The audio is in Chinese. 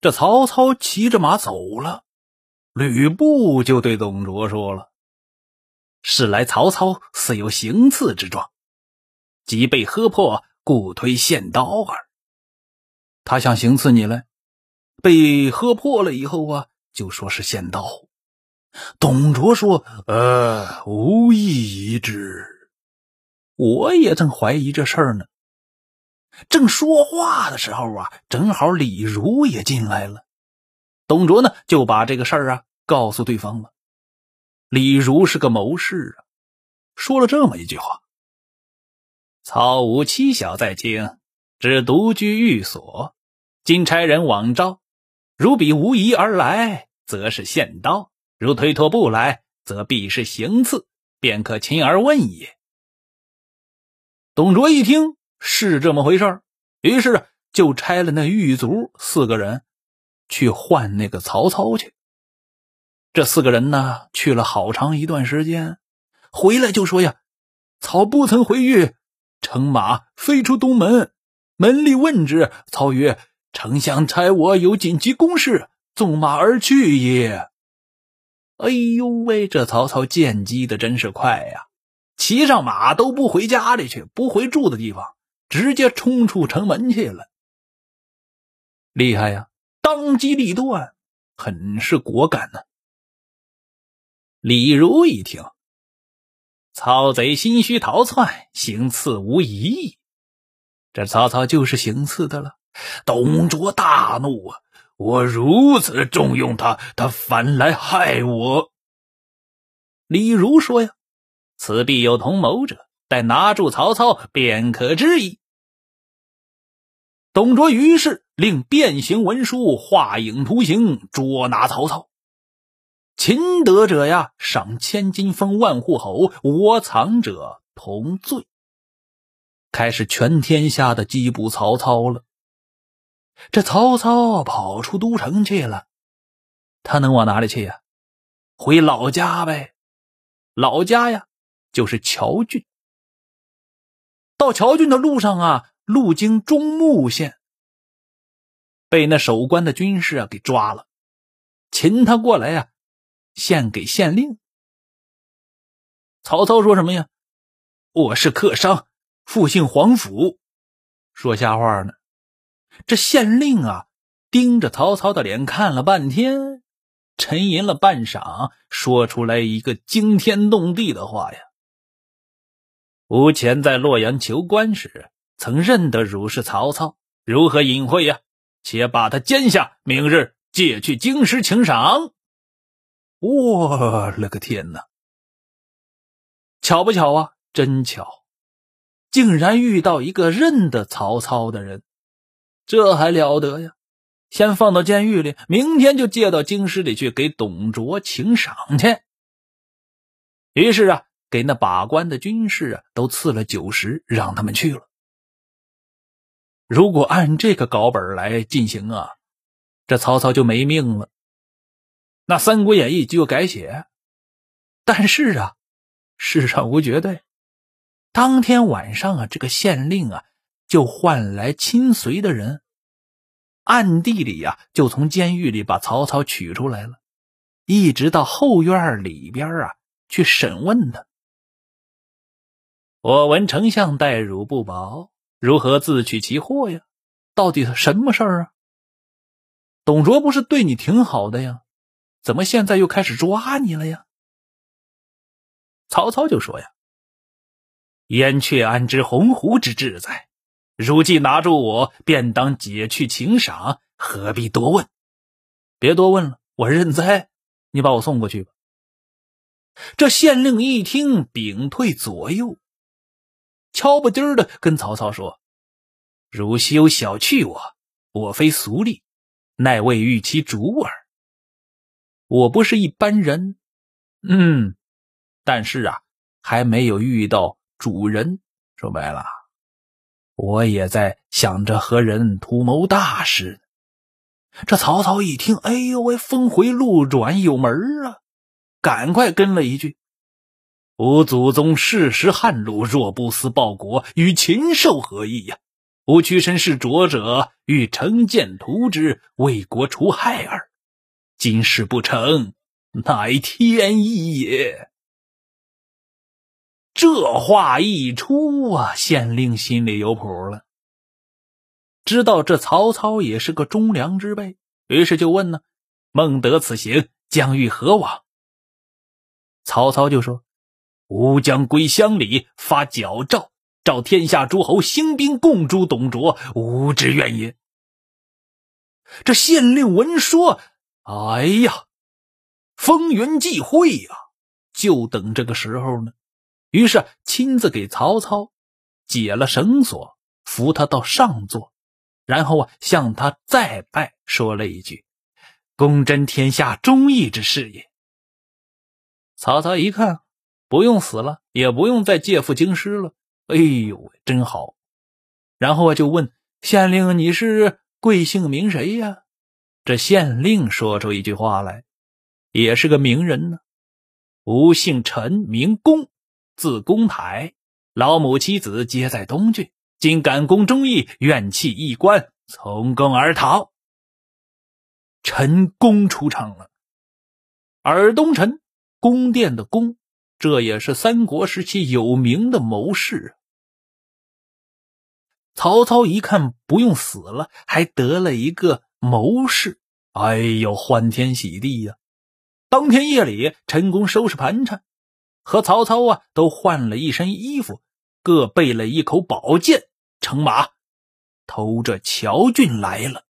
这曹操骑着马走了，吕布就对董卓说了：“是来曹操似有行刺之状，即被喝破，故推献刀耳。他想行刺你来，被喝破了以后啊，就说是献刀。”董卓说：“呃，无意已之。我也正怀疑这事儿呢。”正说话的时候啊，正好李儒也进来了。董卓呢就把这个事儿啊告诉对方了。李儒是个谋士啊，说了这么一句话：“曹无妻小在京，只独居寓所。今差人往召，如比无疑而来，则是献刀；如推脱不来，则必是行刺，便可亲而问也。”董卓一听。是这么回事于是就差了那狱卒四个人去换那个曹操去。这四个人呢，去了好长一段时间，回来就说呀：“曹不曾回狱，乘马飞出东门，门吏问之，曹曰：‘丞相差我有紧急公事，纵马而去也。’哎呦喂，这曹操见机的真是快呀！骑上马都不回家里去，不回住的地方。”直接冲出城门去了，厉害呀！当机立断，很是果敢呢。李儒一听，曹贼心虚逃窜，行刺无疑义。这曹操就是行刺的了。董卓大怒啊！我如此重用他，他反来害我。李儒说呀：“此必有同谋者，待拿住曹操，便可知矣。”董卓于是令变形文书画影图形捉拿曹操，擒得者呀赏千金封万户侯，窝藏者同罪。开始全天下的缉捕曹操了。这曹操跑出都城去了，他能往哪里去呀？回老家呗。老家呀，就是乔郡。到乔郡的路上啊。路经中牟县，被那守关的军士啊给抓了，擒他过来呀，献给县令。曹操说什么呀？我是客商，复姓黄甫，说瞎话呢。这县令啊，盯着曹操的脸看了半天，沉吟了半晌，说出来一个惊天动地的话呀：吴前在洛阳求官时。曾认得汝是曹操，如何隐晦呀？且把他监下，明日借去京师请赏。我了个天哪！巧不巧啊？真巧，竟然遇到一个认得曹操的人，这还了得呀！先放到监狱里，明天就借到京师里去给董卓请赏去。于是啊，给那把关的军士啊都赐了酒食，让他们去了。如果按这个稿本来进行啊，这曹操就没命了。那《三国演义》就要改写。但是啊，世上无绝对。当天晚上啊，这个县令啊就换来亲随的人，暗地里呀就从监狱里把曹操取出来了，一直到后院里边啊去审问他。我闻丞相待汝不薄。如何自取其祸呀？到底是什么事儿啊？董卓不是对你挺好的呀？怎么现在又开始抓你了呀？曹操就说呀：“燕雀安知鸿鹄之志哉？如既拿住我，便当解去请赏，何必多问？别多问了，我认栽。你把我送过去吧。”这县令一听，屏退左右。悄不丁的跟曹操说：“汝休小觑我，我非俗吏，乃为欲其主耳。我不是一般人，嗯，但是啊，还没有遇到主人。说白了，我也在想着和人图谋大事。”这曹操一听，哎呦喂，峰回路转，有门啊！赶快跟了一句。吾祖宗世时汉禄，若不思报国，与禽兽何异呀？吾屈身是浊者，欲成剑屠之，为国除害耳。今事不成，乃天意也。这话一出啊，县令心里有谱了，知道这曹操也是个忠良之辈，于是就问呢：“孟德此行将欲何往？”曹操就说：“吾将归乡里，发矫诏。”召天下诸侯兴兵共诛董卓，吾之怨也。这县令闻说，哎呀，风云际会呀，就等这个时候呢。于是亲自给曹操解了绳索，扶他到上座，然后啊向他再拜，说了一句：“公真天下忠义之事也。”曹操一看，不用死了，也不用再借赴京师了。哎呦，真好！然后啊，就问县令：“你是贵姓名谁呀？”这县令说出一句话来，也是个名人呢。吾姓陈，名公，字公台，老母妻子皆在东郡。今感公忠义，愿弃一官，从公而逃。陈公出场了，尔东陈，宫殿的宫，这也是三国时期有名的谋士。曹操一看不用死了，还得了一个谋士，哎呦，欢天喜地呀！当天夜里，陈宫收拾盘缠，和曹操啊都换了一身衣服，各备了一口宝剑，乘马偷着乔俊来了。